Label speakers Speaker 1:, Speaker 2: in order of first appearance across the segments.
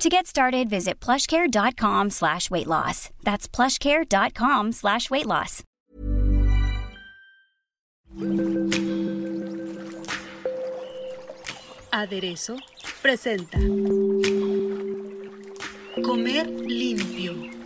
Speaker 1: To get started, visit plushcare.com slash weight loss. That's plushcare.com slash weight loss.
Speaker 2: Aderezo presenta Comer limpio.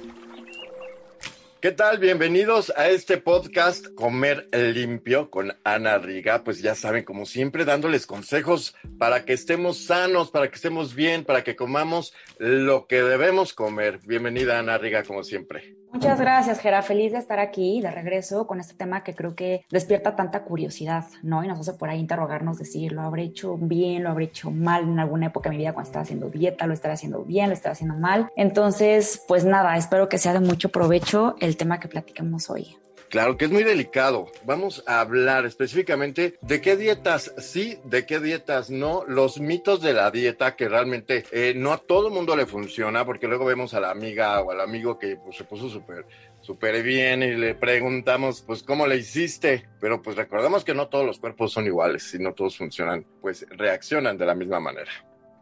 Speaker 3: ¿Qué tal? Bienvenidos a este podcast Comer Limpio con Ana Riga. Pues ya saben, como siempre, dándoles consejos para que estemos sanos, para que estemos bien, para que comamos lo que debemos comer. Bienvenida, Ana Riga, como siempre.
Speaker 4: Muchas gracias, Gera. Feliz de estar aquí de regreso con este tema que creo que despierta tanta curiosidad, ¿no? Y nos hace por ahí interrogarnos, decir, ¿lo habré hecho bien? ¿Lo habré hecho mal en alguna época de mi vida cuando estaba haciendo dieta? ¿Lo estaré haciendo bien? ¿Lo estaré haciendo mal? Entonces, pues nada, espero que sea de mucho provecho el tema que platicamos hoy.
Speaker 3: Claro que es muy delicado. Vamos a hablar específicamente de qué dietas sí, de qué dietas no, los mitos de la dieta que realmente eh, no a todo el mundo le funciona, porque luego vemos a la amiga o al amigo que pues, se puso súper súper bien y le preguntamos pues cómo le hiciste, pero pues recordamos que no todos los cuerpos son iguales y no todos funcionan, pues reaccionan de la misma manera.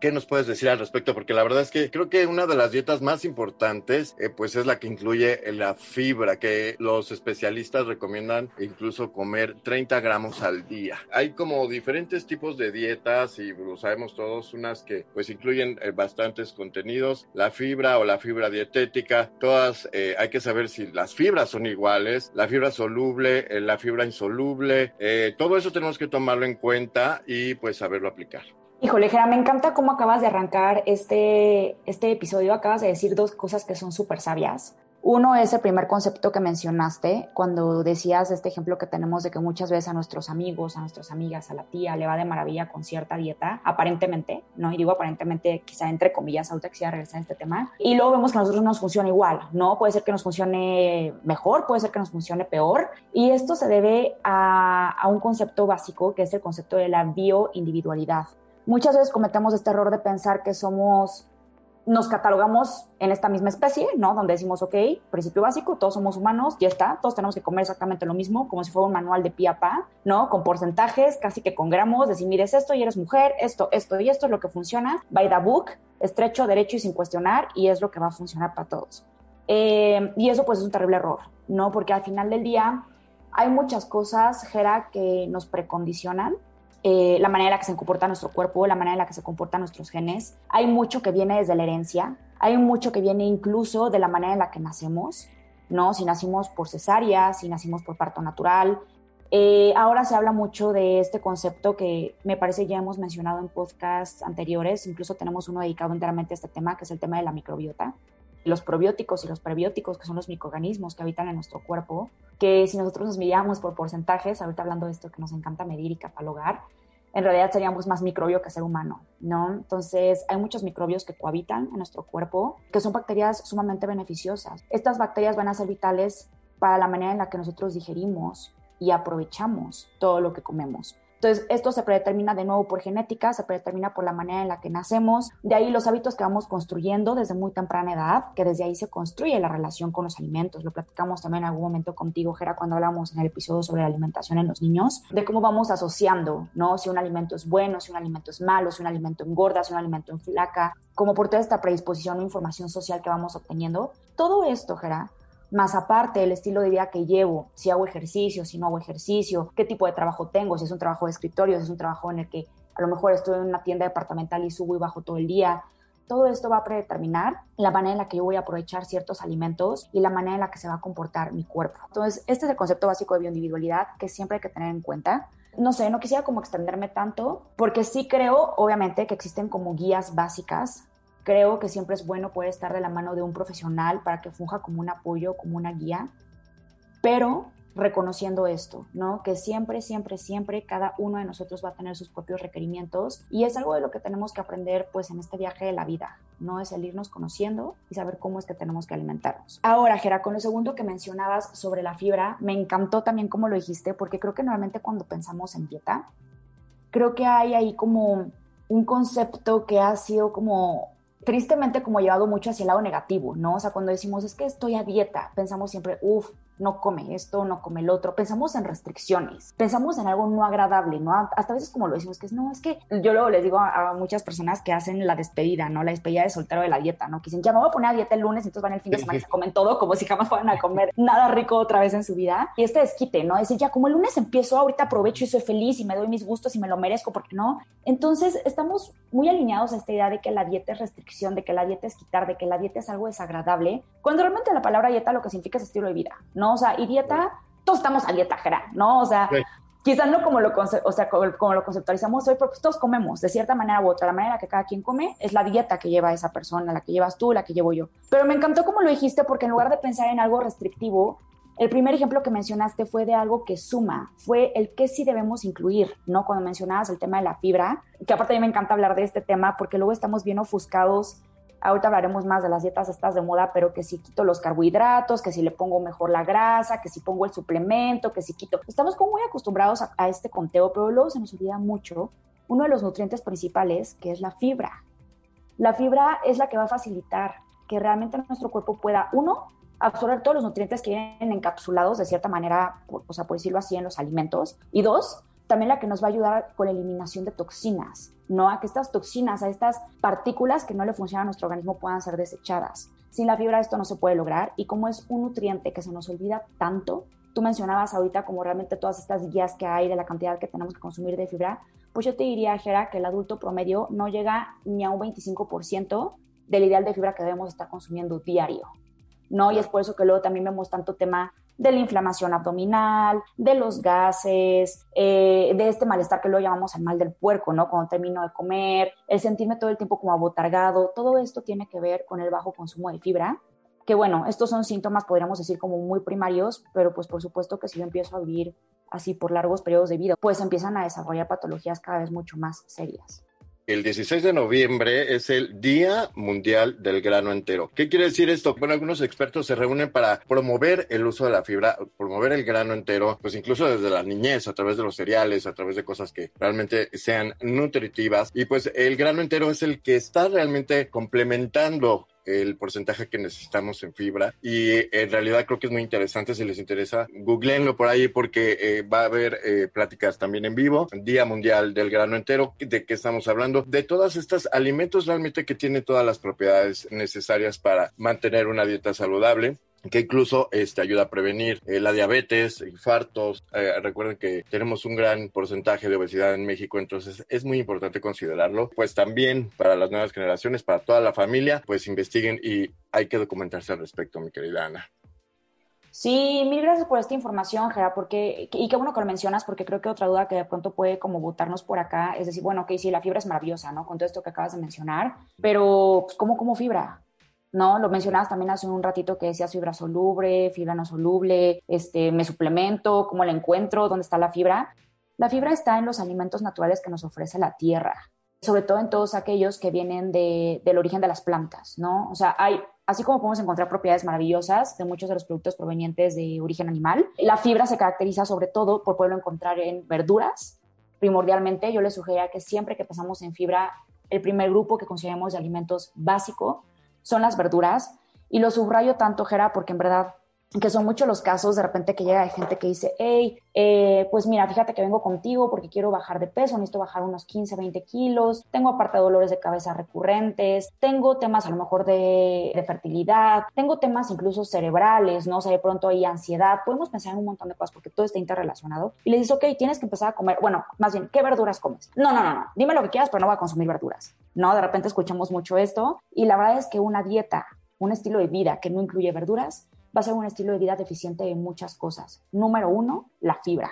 Speaker 3: ¿Qué nos puedes decir al respecto? Porque la verdad es que creo que una de las dietas más importantes, eh, pues es la que incluye la fibra, que los especialistas recomiendan incluso comer 30 gramos al día. Hay como diferentes tipos de dietas y lo sabemos todos, unas que pues incluyen eh, bastantes contenidos, la fibra o la fibra dietética, todas eh, hay que saber si las fibras son iguales, la fibra soluble, la fibra insoluble, todo eso tenemos que tomarlo en cuenta y pues saberlo aplicar.
Speaker 4: Híjole, Jera, me encanta cómo acabas de arrancar este, este episodio. Acabas de decir dos cosas que son súper sabias. Uno es el primer concepto que mencionaste cuando decías este ejemplo que tenemos de que muchas veces a nuestros amigos, a nuestras amigas, a la tía le va de maravilla con cierta dieta, aparentemente, ¿no? Y digo aparentemente, quizá entre comillas, ahorita quisiera regresar a este tema. Y luego vemos que a nosotros nos funciona igual, ¿no? Puede ser que nos funcione mejor, puede ser que nos funcione peor. Y esto se debe a, a un concepto básico que es el concepto de la bioindividualidad. Muchas veces cometemos este error de pensar que somos, nos catalogamos en esta misma especie, ¿no? Donde decimos, ok, principio básico, todos somos humanos, ya está, todos tenemos que comer exactamente lo mismo, como si fuera un manual de pie a pa, ¿no? Con porcentajes, casi que con gramos, decir, mire, es esto y eres mujer, esto, esto y esto es lo que funciona, by the book, estrecho, derecho y sin cuestionar, y es lo que va a funcionar para todos. Eh, y eso pues es un terrible error, ¿no? Porque al final del día hay muchas cosas, Gera, que nos precondicionan eh, la manera en la que se comporta nuestro cuerpo, la manera en la que se comportan nuestros genes. Hay mucho que viene desde la herencia, hay mucho que viene incluso de la manera en la que nacemos, ¿no? Si nacimos por cesárea, si nacimos por parto natural. Eh, ahora se habla mucho de este concepto que me parece ya hemos mencionado en podcasts anteriores, incluso tenemos uno dedicado enteramente a este tema, que es el tema de la microbiota los probióticos y los prebióticos, que son los microorganismos que habitan en nuestro cuerpo, que si nosotros nos midíamos por porcentajes, ahorita hablando de esto que nos encanta medir y catalogar, en realidad seríamos más microbio que ser humano, ¿no? Entonces, hay muchos microbios que cohabitan en nuestro cuerpo, que son bacterias sumamente beneficiosas. Estas bacterias van a ser vitales para la manera en la que nosotros digerimos y aprovechamos todo lo que comemos. Entonces, esto se predetermina de nuevo por genética, se predetermina por la manera en la que nacemos, de ahí los hábitos que vamos construyendo desde muy temprana edad, que desde ahí se construye la relación con los alimentos. Lo platicamos también en algún momento contigo, Gera, cuando hablamos en el episodio sobre la alimentación en los niños, de cómo vamos asociando, ¿no? Si un alimento es bueno, si un alimento es malo, si un alimento engorda, si un alimento enflaca, como por toda esta predisposición o información social que vamos obteniendo. Todo esto, Gera, más aparte el estilo de vida que llevo, si hago ejercicio, si no hago ejercicio, qué tipo de trabajo tengo, si es un trabajo de escritorio, si es un trabajo en el que a lo mejor estoy en una tienda departamental y subo y bajo todo el día. Todo esto va a predeterminar la manera en la que yo voy a aprovechar ciertos alimentos y la manera en la que se va a comportar mi cuerpo. Entonces, este es el concepto básico de bioindividualidad que siempre hay que tener en cuenta. No sé, no quisiera como extenderme tanto, porque sí creo, obviamente, que existen como guías básicas Creo que siempre es bueno poder estar de la mano de un profesional para que funja como un apoyo, como una guía, pero reconociendo esto, ¿no? Que siempre, siempre, siempre cada uno de nosotros va a tener sus propios requerimientos y es algo de lo que tenemos que aprender pues en este viaje de la vida, ¿no? Es el irnos conociendo y saber cómo es que tenemos que alimentarnos. Ahora, Gera, con lo segundo que mencionabas sobre la fibra, me encantó también cómo lo dijiste porque creo que normalmente cuando pensamos en dieta, creo que hay ahí como un concepto que ha sido como tristemente como llevado mucho hacia el lado negativo, ¿no? O sea, cuando decimos es que estoy a dieta, pensamos siempre, uff, no come esto, no come el otro, pensamos en restricciones, pensamos en algo no agradable, ¿no? Hasta veces como lo decimos, que es, no, es que yo luego les digo a, muchas personas que hacen la despedida, ¿no? La despedida de soltero de la dieta, ¿no? Que dicen, ya me voy a poner a dieta el lunes, entonces van el fin de semana y se comen todo como si jamás fueran a comer nada rico otra vez en su vida. Y este desquite, ¿no? Decir, ya como el lunes empiezo, ahorita aprovecho y soy feliz y me doy mis gustos y me lo merezco, ¿por qué no? Entonces estamos muy alineados a esta idea de que la dieta es restricción, de que la dieta es quitar, de que la dieta es algo desagradable, cuando realmente la palabra dieta lo que significa es estilo de vida, ¿no? ¿No? O sea, y dieta, todos estamos a dieta, Jera, ¿no? O sea, quizás no como lo, o sea, como, lo conceptualizamos hoy, pero pues todos comemos de cierta manera u otra. La manera que cada quien come es la dieta que lleva esa persona, la que llevas tú, la que llevo yo. Pero me encantó como lo dijiste, porque en lugar de pensar en algo restrictivo, el primer ejemplo que mencionaste fue de algo que suma, fue el que sí debemos incluir, ¿no? Cuando mencionabas el tema de la fibra, que aparte a mí me encanta hablar de este tema porque luego estamos bien ofuscados Ahorita hablaremos más de las dietas estas de moda, pero que si quito los carbohidratos, que si le pongo mejor la grasa, que si pongo el suplemento, que si quito. Estamos como muy acostumbrados a, este conteo, pero luego se nos olvida mucho uno de los nutrientes principales, que es la fibra. La fibra es la que va a facilitar que realmente nuestro cuerpo pueda, uno, absorber todos los nutrientes que vienen encapsulados de cierta manera, o sea, por decirlo así, en los alimentos. Y dos, también la que nos va a ayudar con la eliminación de toxinas, ¿no? A que estas toxinas, a estas partículas que no le funcionan a nuestro organismo puedan ser desechadas. Sin la fibra esto no se puede lograr y como es un nutriente que se nos olvida tanto, tú mencionabas ahorita como realmente todas estas guías que hay de la cantidad que tenemos que consumir de fibra, pues yo te diría, Jera, que el adulto promedio no llega ni a un 25% del ideal de fibra que debemos estar consumiendo diario, ¿no? Y es por eso que luego también vemos tanto tema de la inflamación abdominal, de los gases, eh, de este malestar que luego llamamos el mal del puerco, ¿no? Cuando termino de comer, el sentirme todo el tiempo como abotargado, todo esto tiene que ver con el bajo consumo de fibra, que bueno, estos son síntomas, podríamos decir, como muy primarios, pero pues por supuesto que si yo empiezo a vivir así por largos periodos de vida, pues empiezan a desarrollar patologías cada vez mucho más serias.
Speaker 3: El 16 de noviembre es el Día Mundial del Grano Entero. ¿Qué quiere decir esto? Bueno, algunos expertos se reúnen para promover el uso de la fibra, promover el grano entero, pues incluso desde la niñez, a través de los cereales, a través de cosas que realmente sean nutritivas. Y pues el grano entero es el que está realmente complementando el porcentaje que necesitamos en fibra. Y en realidad creo que es muy interesante si les interesa googleenlo por ahí porque eh, va a haber eh, pláticas también en vivo Día Mundial del Grano Entero de qué estamos hablando. De todos estos alimentos realmente que tienen todas las propiedades necesarias para mantener una dieta saludable que incluso este, ayuda a prevenir eh, la diabetes, infartos. Eh, recuerden que tenemos un gran porcentaje de obesidad en México, entonces es muy importante considerarlo. Pues también para las nuevas generaciones, para toda la familia, pues investiguen y hay que documentarse al respecto, mi querida Ana.
Speaker 4: Sí, mil gracias por esta información, Gera, porque, y qué bueno que lo mencionas, porque creo que otra duda que de pronto puede como botarnos por acá es decir, bueno, ok, sí, la fibra es maravillosa, ¿no? Con todo esto que acabas de mencionar, pero pues, ¿cómo fibra? ¿No? Lo mencionabas también hace un ratito que decías fibra soluble, fibra no soluble, este, me suplemento, cómo la encuentro, dónde está la fibra. La fibra está en los alimentos naturales que nos ofrece la tierra, sobre todo en todos aquellos que vienen del origen de las plantas, ¿no? O sea, hay, así como podemos encontrar propiedades maravillosas de muchos de los productos provenientes de origen animal, la fibra se caracteriza sobre todo por poderlo encontrar en verduras. Primordialmente, yo les sugería que siempre que pensamos en fibra, el primer grupo que consideremos de alimentos básico son las verduras. Y lo subrayo tanto, Jera, porque en verdad que son muchos los casos de repente que llega gente que dice, hey, eh, pues mira, fíjate que vengo contigo porque quiero bajar de peso, necesito bajar unos 15, 20 kilos, tengo aparte dolores de cabeza recurrentes, tengo temas a lo mejor de, de, fertilidad, tengo temas incluso cerebrales, ¿no? O sea, de pronto hay ansiedad, podemos pensar en un montón de cosas porque todo está interrelacionado. Y le dices, ok, tienes que empezar a comer, bueno, más bien, ¿qué verduras comes? No, no, no, no, dime lo que quieras, pero no voy a consumir verduras, ¿no? De repente escuchamos mucho esto y la verdad es que una dieta, un estilo de vida que no incluye verduras, va a ser un estilo de vida deficiente en muchas cosas. Número uno, la fibra.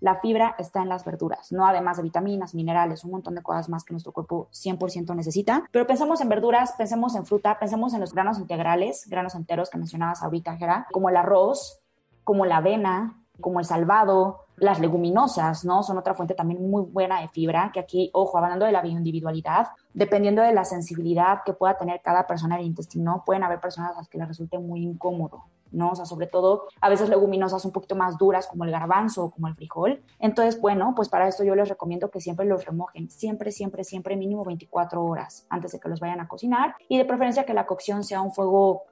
Speaker 4: La fibra está en las verduras, no además de vitaminas, minerales, un montón de cosas más que nuestro cuerpo 100% necesita. Pero pensamos en verduras, pensemos en fruta, pensemos en los granos integrales, granos enteros que mencionabas ahorita, Jera, como el arroz, como la avena, como el salvado, las leguminosas, ¿no? Son otra fuente también muy buena de fibra, que aquí, ojo, hablando de la bioindividualidad, dependiendo de la sensibilidad que pueda tener cada persona del intestino, pueden haber personas a las que les resulte muy incómodo, ¿no? O sea, sobre todo a veces leguminosas un poquito más duras como el garbanzo o como el frijol. Entonces, bueno, pues para esto yo les recomiendo que siempre los remojen, siempre, siempre, siempre mínimo 24 horas antes de que los vayan a cocinar y de preferencia que la cocción sea un fuego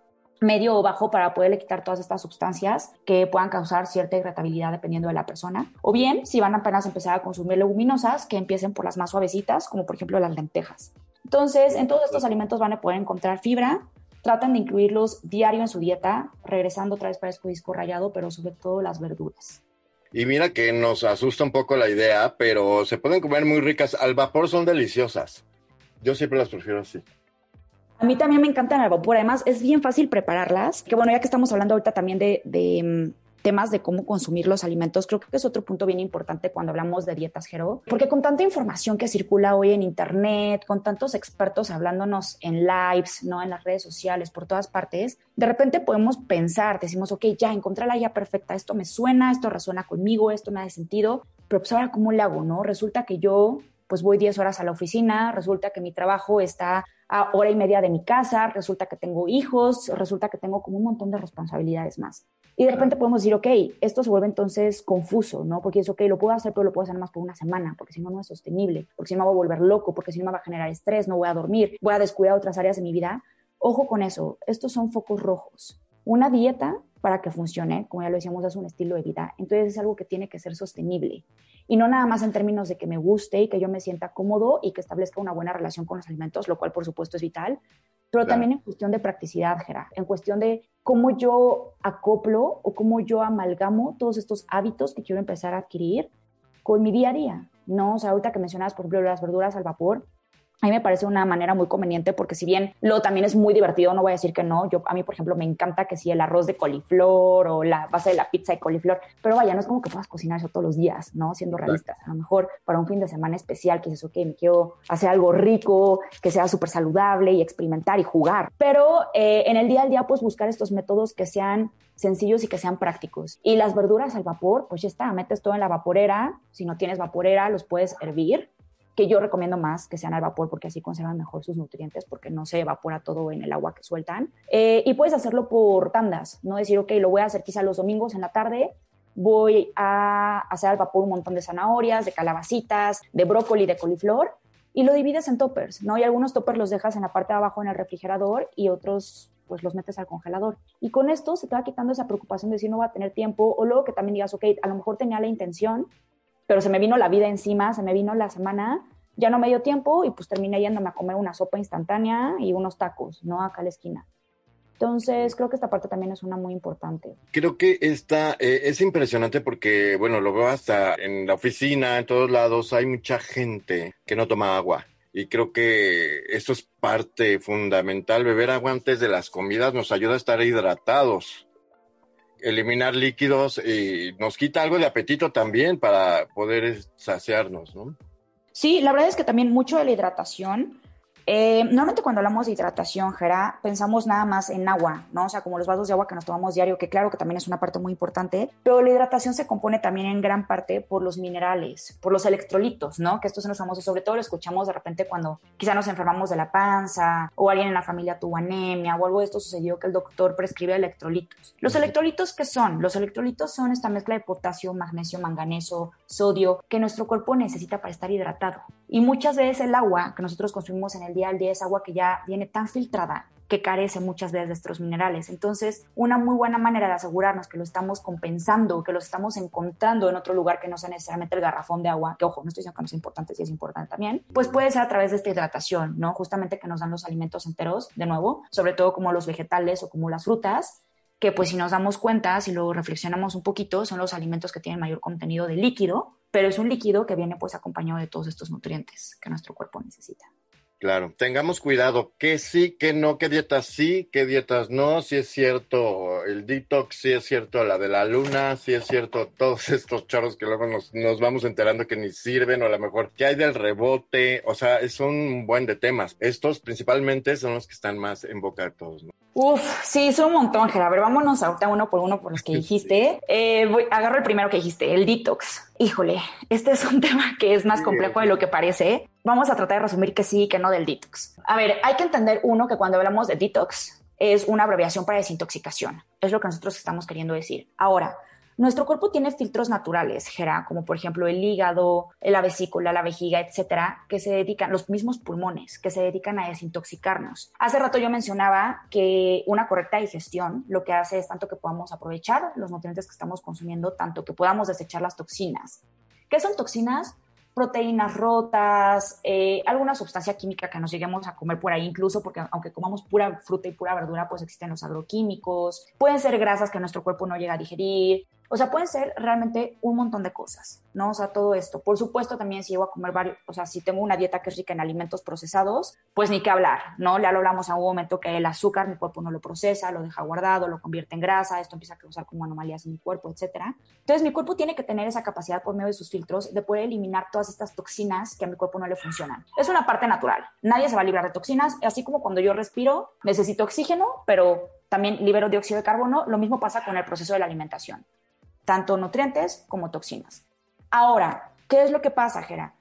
Speaker 4: medio o bajo para poderle quitar todas estas sustancias que puedan causar cierta irritabilidad dependiendo de la persona. O bien, si van apenas a empezar a consumir leguminosas, que empiecen por las más suavecitas, como por ejemplo las lentejas. Entonces, en todos estos alimentos van a poder encontrar fibra. Traten de incluirlos diario en su dieta, regresando otra vez para este disco rayado, pero sobre todo las verduras.
Speaker 3: Y mira que nos asusta un poco la idea, pero se pueden comer muy ricas. Al vapor son deliciosas. Yo siempre las prefiero así.
Speaker 4: A mí también me encantan al vapor, además es bien fácil prepararlas. Que bueno, ya que estamos hablando ahorita también de, de mm, temas de cómo consumir los alimentos, creo que es otro punto bien importante cuando hablamos de dietas, Jero, porque con tanta información que circula hoy en Internet, con tantos expertos hablándonos en lives, ¿no? En las redes sociales, por todas partes, de repente podemos pensar, decimos, ok, ya encontré la guía perfecta, esto me suena, esto resuena conmigo, esto me da sentido, pero pues ahora, ¿cómo le hago, no? Resulta que yo pues voy 10 horas a la oficina, resulta que mi trabajo está a hora y media de mi casa, resulta que tengo hijos, resulta que tengo como un montón de responsabilidades más. Y de repente podemos decir, ok, esto se vuelve entonces confuso, ¿no? Porque es, ok, lo puedo hacer, pero lo puedo hacer más por una semana, porque si no, no es sostenible, porque si no me voy a volver loco, porque si no me va a generar estrés, no voy a dormir, voy a descuidar otras áreas de mi vida. Ojo con eso, estos son focos rojos. Una dieta para que funcione, como ya lo decíamos, es un estilo de vida. Entonces es algo que tiene que ser sostenible. Y no nada más en términos de que me guste y que yo me sienta cómodo y que establezca una buena relación con los alimentos, lo cual por supuesto es vital, pero también en cuestión de practicidad, Gera, en cuestión de cómo yo acoplo o cómo yo amalgamo todos estos hábitos que quiero empezar a adquirir con mi día a día. No, o sea, ahorita que mencionabas, por ejemplo, las verduras al vapor, a mí me parece una manera muy conveniente porque si bien lo también es muy divertido, no voy a decir que no, yo a mí por ejemplo me encanta que si el arroz de coliflor o la base de la pizza de coliflor, pero vaya, no es como que puedas cocinar eso todos los días, ¿no? Siendo realistas, a lo mejor para un fin de semana especial que dices, ok, me quiero hacer algo rico, que sea súper saludable y experimentar y jugar, pero eh, en el día al día pues buscar estos métodos que sean sencillos y que sean prácticos. Y las verduras al vapor, pues ya está, metes todo en la vaporera, si no tienes vaporera los puedes hervir que yo recomiendo más que sean al vapor porque así conservan mejor sus nutrientes porque no se evapora todo en el agua que sueltan. Eh, y puedes hacerlo por tandas, no decir, ok, lo voy a hacer quizá los domingos en la tarde, voy a hacer al vapor un montón de zanahorias, de calabacitas, de brócoli, de coliflor y lo divides en toppers, ¿no? Y algunos toppers los dejas en la parte de abajo en el refrigerador y otros pues los metes al congelador. Y con esto se te va quitando esa preocupación de si no va a tener tiempo o luego que también digas, ok, a lo mejor tenía la intención, pero se me vino la vida encima, se me vino la semana, ya no me dio tiempo y pues terminé yéndome a comer una sopa instantánea y unos tacos, ¿no? Acá a la esquina. Entonces, creo que esta parte también es una muy importante.
Speaker 3: Creo que esta eh, es impresionante porque, bueno, lo veo hasta en la oficina, en todos lados, hay mucha gente que no toma agua. Y creo que eso es parte fundamental. Beber agua antes de las comidas nos ayuda a estar hidratados eliminar líquidos y nos quita algo de apetito también para poder saciarnos, ¿no?
Speaker 4: Sí, la verdad es que también mucho de la hidratación eh, normalmente cuando hablamos de hidratación, Jera, pensamos nada más en agua, ¿no? O sea, como los vasos de agua que nos tomamos diario, que claro que también es una parte muy importante, pero la hidratación se compone también en gran parte por los minerales, por los electrolitos, ¿no? Que estos son los famosos, sobre todo lo escuchamos de repente cuando quizá nos enfermamos de la panza o alguien en la familia tuvo anemia o algo de esto sucedió que el doctor prescribe electrolitos. ¿Los electrolitos qué son? Los electrolitos son esta mezcla de potasio, magnesio, manganeso, sodio que nuestro cuerpo necesita para estar hidratado. Y muchas veces el agua que nosotros consumimos en el día al día es agua que ya viene tan filtrada que carece muchas veces de estos minerales. Entonces, una muy buena manera de asegurarnos que lo estamos compensando, que lo estamos encontrando en otro lugar que no sea necesariamente el garrafón de agua, que ojo, no estoy diciendo que no es importante, sí es importante también, pues puede ser a través de esta hidratación, ¿no? Justamente que nos dan los alimentos enteros, de nuevo, sobre todo como los vegetales o como las frutas, que pues si nos damos cuenta, si lo reflexionamos un poquito, son los alimentos que tienen mayor contenido de líquido, pero es un líquido que viene pues acompañado de todos estos nutrientes que nuestro cuerpo necesita.
Speaker 3: Claro, tengamos cuidado, qué sí, qué no, qué dietas sí, qué dietas no, si es cierto el detox, si es cierto la de la luna, si es cierto todos estos chorros que luego nos, nos vamos enterando que ni sirven o a lo mejor qué hay del rebote, o sea, es un buen de temas. Estos principalmente son los que están más en boca de todos, ¿no?
Speaker 4: Uf, sí, son un montón, Gerard. A ver, vámonos ahorita uno por uno por los que dijiste. Eh, voy, agarro el primero que dijiste, el detox. Híjole, este es un tema que es más complejo de lo que parece. Vamos a tratar de resumir que sí y que no del detox. A ver, hay que entender uno que cuando hablamos de detox es una abreviación para desintoxicación. Es lo que nosotros estamos queriendo decir. Ahora, nuestro cuerpo tiene filtros naturales, Gera, como por ejemplo el hígado, la vesícula, la vejiga, etcétera, que se dedican, los mismos pulmones, que se dedican a desintoxicarnos. Hace rato yo mencionaba que una correcta digestión lo que hace es tanto que podamos aprovechar los nutrientes que estamos consumiendo, tanto que podamos desechar las toxinas. ¿Qué son toxinas? Proteínas rotas, eh, alguna sustancia química que nos lleguemos a comer por ahí, incluso porque aunque comamos pura fruta y pura verdura, pues existen los agroquímicos, pueden ser grasas que nuestro cuerpo no llega a digerir, o sea, pueden ser realmente un montón de cosas, ¿no? O sea, todo esto. Por supuesto, también si llego a comer varios, o sea, si tengo una dieta que es rica en alimentos procesados, pues ni qué hablar, ¿no? Ya lo hablamos a un momento que el azúcar mi cuerpo no lo procesa, lo deja guardado, lo convierte en grasa, esto empieza a causar como anomalías en mi cuerpo, etcétera. Entonces, mi cuerpo tiene que tener esa capacidad por medio de sus filtros de poder eliminar todas estas toxinas que a mi cuerpo no le funcionan. Es una parte natural. Nadie se va a librar de toxinas, así como cuando yo respiro, necesito oxígeno, pero también libero dióxido de carbono, lo mismo pasa con el proceso de la alimentación tanto nutrientes como toxinas. Ahora, ¿qué es lo que pasa, Gera?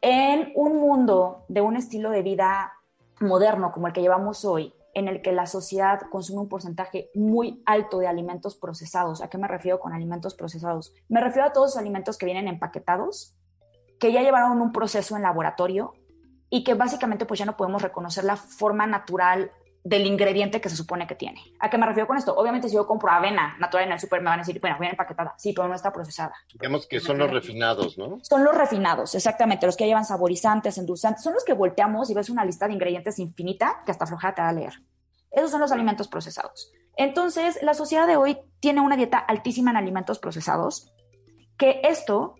Speaker 4: En un mundo de un estilo de vida moderno como el que llevamos hoy, en el que la sociedad consume un porcentaje muy alto de alimentos procesados. ¿A qué me refiero con alimentos procesados? Me refiero a todos los alimentos que vienen empaquetados, que ya llevaron un proceso en laboratorio y que básicamente pues ya no podemos reconocer la forma natural del ingrediente que se supone que tiene. ¿A qué me refiero con esto? Obviamente si yo compro avena natural en el super me van a decir, bueno, viene empaquetada, sí, pero no está procesada.
Speaker 3: Digamos que son los refinados, ¿no?
Speaker 4: Son los refinados, exactamente, los que llevan saborizantes, endulzantes, son los que volteamos y ves una lista de ingredientes infinita que hasta flojada te va a leer. Esos son los alimentos procesados. Entonces, la sociedad de hoy tiene una dieta altísima en alimentos procesados, que esto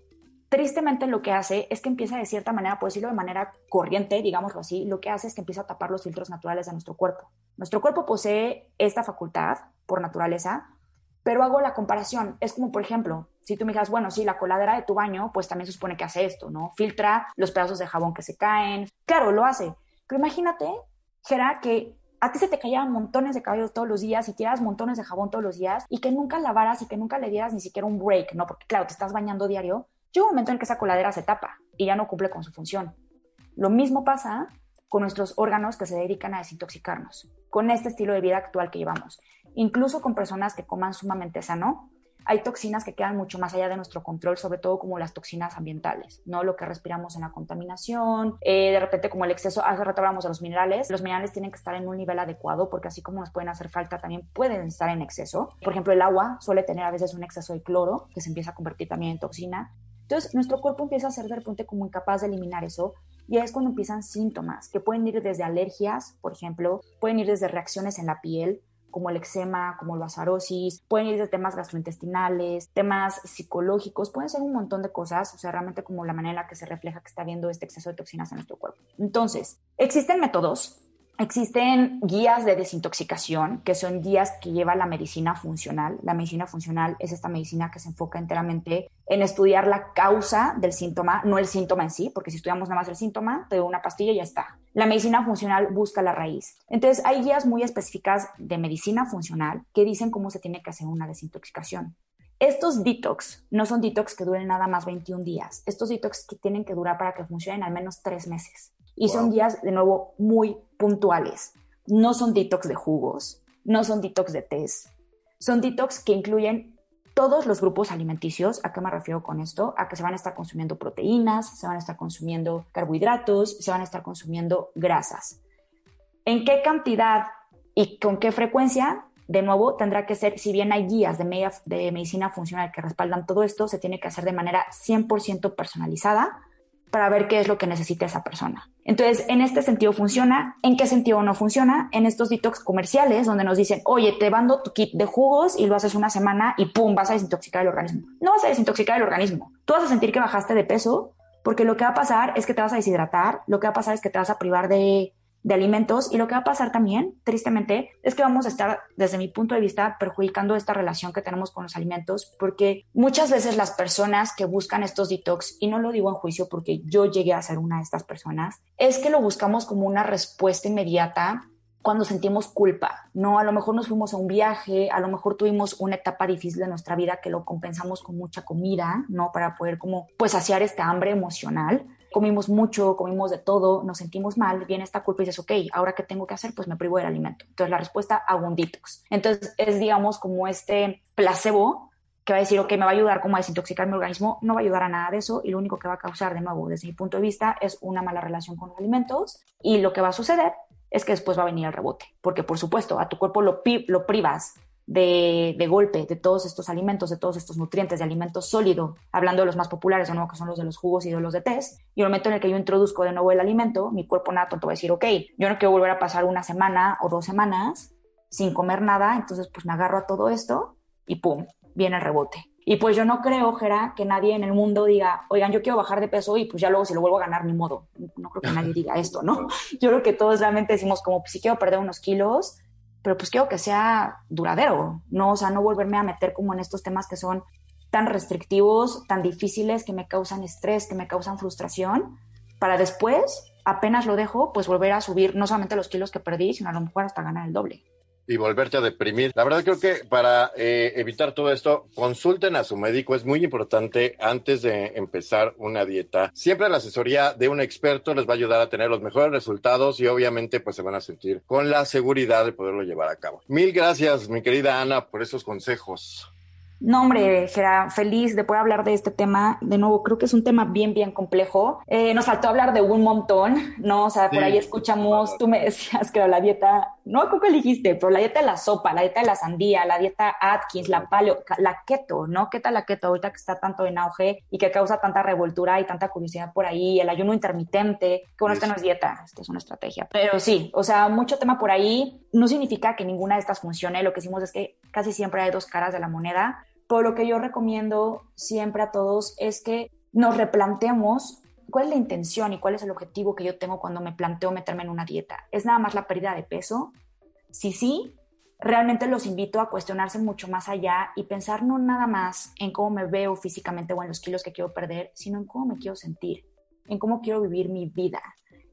Speaker 4: tristemente lo que hace es que empieza de cierta manera, por decirlo de manera corriente, digámoslo así, lo que hace es que empieza a tapar los filtros naturales de nuestro cuerpo. Nuestro cuerpo posee esta facultad por naturaleza, pero hago la comparación. Es como, por ejemplo, si tú me digas, bueno, sí, la coladera de tu baño, pues también se supone que hace esto, ¿no? Filtra los pedazos de jabón que se caen. Claro, lo hace. Pero imagínate, Gera, que a ti se te caían montones de cabello todos los días y tiras montones de jabón todos los días y que nunca lavaras y que nunca le dieras ni siquiera un break, ¿no? Porque claro, te estás bañando diario llega un momento en que esa coladera se tapa y ya no cumple con su función. Lo mismo pasa con nuestros órganos que se dedican a desintoxicarnos, con este estilo de vida actual que llevamos. Incluso con personas que coman sumamente sano, hay toxinas que quedan mucho más allá de nuestro control, sobre todo como las toxinas ambientales, ¿no? Lo que respiramos en la contaminación, eh, de repente como el exceso, hace rato hablamos de los minerales, los minerales tienen que estar en un nivel adecuado porque así como nos pueden hacer falta, también pueden estar en exceso. Por ejemplo, el agua suele tener a veces un exceso de cloro que se empieza a convertir también en toxina. Entonces, nuestro cuerpo empieza a ser de repente como incapaz de eliminar eso y es cuando empiezan síntomas que pueden ir desde alergias, por ejemplo, pueden ir desde reacciones en la piel, como el eczema, como la arosis, pueden ir desde temas gastrointestinales, temas psicológicos, pueden ser un montón de cosas, o sea, realmente como la manera que se refleja que está habiendo este exceso de toxinas en nuestro cuerpo. Entonces, existen métodos Existen guías de desintoxicación, que son guías que lleva la medicina funcional. La medicina funcional es esta medicina que se enfoca enteramente en estudiar la causa del síntoma, no el síntoma en sí, porque si estudiamos nada más el síntoma, te doy una pastilla y ya está. La medicina funcional busca la raíz. Entonces, hay guías muy específicas de medicina funcional que dicen cómo se tiene que hacer una desintoxicación. Estos detox no son detox que duren nada más 21 días. Estos detox que tienen que durar para que funcionen al menos tres meses. Y son días, de nuevo, muy puntuales. No son detox de jugos, no son detox de test. Son detox que incluyen todos los grupos alimenticios. ¿A qué me refiero con esto? A que se van a estar consumiendo proteínas, se van a estar consumiendo carbohidratos, se van a estar consumiendo grasas. ¿En qué cantidad y con qué frecuencia? De nuevo, tendrá que ser, si bien hay guías de, de medicina funcional que respaldan todo esto, se tiene que hacer de manera 100% personalizada para ver qué es lo que necesita esa persona. Entonces, en este sentido funciona. ¿En qué sentido no funciona? En estos detox comerciales donde nos dicen, oye, te mando tu kit de jugos y lo haces una semana y pum, vas a desintoxicar el organismo. No vas a desintoxicar el organismo. Tú vas a sentir que bajaste de peso porque lo que va a pasar es que te vas a deshidratar, lo que va a pasar es que te vas a privar de, de alimentos y lo que va a pasar también, tristemente, es que vamos a estar, desde mi punto de vista, perjudicando esta relación que tenemos con los alimentos, porque muchas veces las personas que buscan estos detox, y no lo digo en juicio porque yo llegué a ser una de estas personas, es que lo buscamos como una respuesta inmediata cuando sentimos culpa, ¿no? A lo mejor nos fuimos a un viaje, a lo mejor tuvimos una etapa difícil de nuestra vida que lo compensamos con mucha comida, ¿no? Para poder como, pues, saciar este hambre emocional. Comimos mucho, comimos de todo, nos sentimos mal, viene esta culpa y dices, ok, ahora qué tengo que hacer, pues me privo del alimento. Entonces la respuesta, hago un detox. Entonces es, digamos, como este placebo que va a decir, ok, me va a ayudar como a desintoxicar mi organismo, no va a ayudar a nada de eso y lo único que va a causar, de nuevo, desde mi punto de vista, es una mala relación con los alimentos y lo que va a suceder es que después va a venir el rebote, porque por supuesto a tu cuerpo lo, lo privas de, de, golpe de todos estos alimentos, de todos estos nutrientes, de alimento sólido, hablando de los más populares, de nuevo, que son los de los jugos y de los de test, y el momento en el que yo introduzco de nuevo el alimento, mi cuerpo nada tonto va a decir, ok, yo no quiero volver a pasar una semana o dos semanas sin comer nada, entonces pues me agarro a todo esto y pum, viene el rebote. Y pues yo no creo, Jera, que nadie en el mundo diga, oigan, yo quiero bajar de peso y pues ya luego si lo vuelvo a ganar, ni modo. No creo que nadie diga esto, ¿no? Yo creo que todos realmente decimos como, pues si quiero perder unos kilos, pero pues quiero que sea duradero, ¿no? O sea, no volverme a meter como en estos temas que son tan restrictivos, tan difíciles, que me causan estrés, que me causan frustración, para después, apenas lo dejo, pues volver a subir no solamente los kilos que perdí, sino a lo mejor hasta ganar el doble
Speaker 3: y volverte a deprimir. La verdad creo que para eh, evitar todo esto, consulten a su médico. Es muy importante antes de empezar una dieta. Siempre la asesoría de un experto les va a ayudar a tener los mejores resultados y obviamente pues se van a sentir con la seguridad de poderlo llevar a cabo. Mil gracias, mi querida Ana, por esos consejos.
Speaker 4: No, hombre, Gera, feliz de poder hablar de este tema. De nuevo, creo que es un tema bien, bien complejo. Eh, nos faltó hablar de un montón, ¿no? O sea, por ahí escuchamos, tú me decías que la dieta, no creo que elegiste, pero la dieta de la sopa, la dieta de la sandía, la dieta Atkins, la paleo, la keto, ¿no? ¿Qué tal la keto ahorita que está tanto en auge y que causa tanta revoltura y tanta curiosidad por ahí? El ayuno intermitente, que bueno, esto no es dieta, esto es una estrategia. Pero sí, o sea, mucho tema por ahí. No significa que ninguna de estas funcione. Lo que hicimos es que casi siempre hay dos caras de la moneda por lo que yo recomiendo siempre a todos es que nos replanteemos cuál es la intención y cuál es el objetivo que yo tengo cuando me planteo meterme en una dieta. ¿Es nada más la pérdida de peso? Si sí, realmente los invito a cuestionarse mucho más allá y pensar no nada más en cómo me veo físicamente o en los kilos que quiero perder, sino en cómo me quiero sentir, en cómo quiero vivir mi vida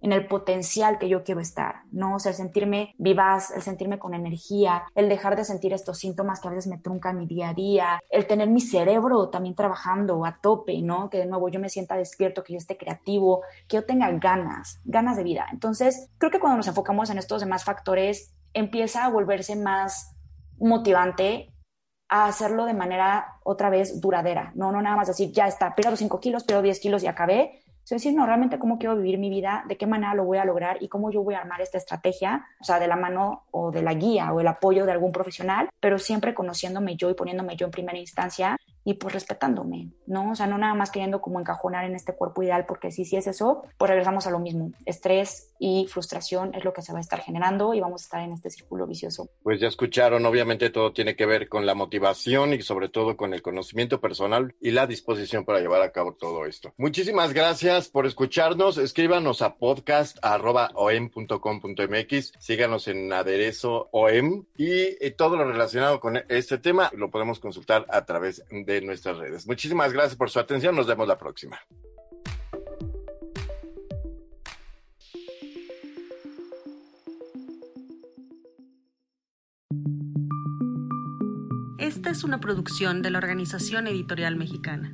Speaker 4: en el potencial que yo quiero estar, ¿no? O sea, el sentirme vivaz, el sentirme con energía, el dejar de sentir estos síntomas que a veces me truncan mi día a día, el tener mi cerebro también trabajando a tope, ¿no? Que de nuevo yo me sienta despierto, que yo esté creativo, que yo tenga ganas, ganas de vida. Entonces, creo que cuando nos enfocamos en estos demás factores, empieza a volverse más motivante a hacerlo de manera otra vez duradera, no, no nada más decir, ya está, pierdo 5 kilos, pierdo 10 kilos y acabé, es decir, no, realmente cómo quiero vivir mi vida, de qué manera lo voy a lograr y cómo yo voy a armar esta estrategia, o sea, de la mano o de la guía o el apoyo de algún profesional, pero siempre conociéndome yo y poniéndome yo en primera instancia y pues respetándome, ¿no? O sea, no nada más queriendo como encajonar en este cuerpo ideal, porque si sí es eso, pues regresamos a lo mismo. Estrés y frustración es lo que se va a estar generando y vamos a estar en este círculo vicioso.
Speaker 3: Pues ya escucharon, obviamente todo tiene que ver con la motivación y sobre todo con el conocimiento personal y la disposición para llevar a cabo todo esto. Muchísimas gracias por escucharnos. Escríbanos a podcast.om.com.mx, síganos en aderezo OM y eh, todo lo relacionado con este tema lo podemos consultar a través de nuestras redes. Muchísimas gracias por su atención. Nos vemos la próxima.
Speaker 2: Esta es una producción de la Organización Editorial Mexicana.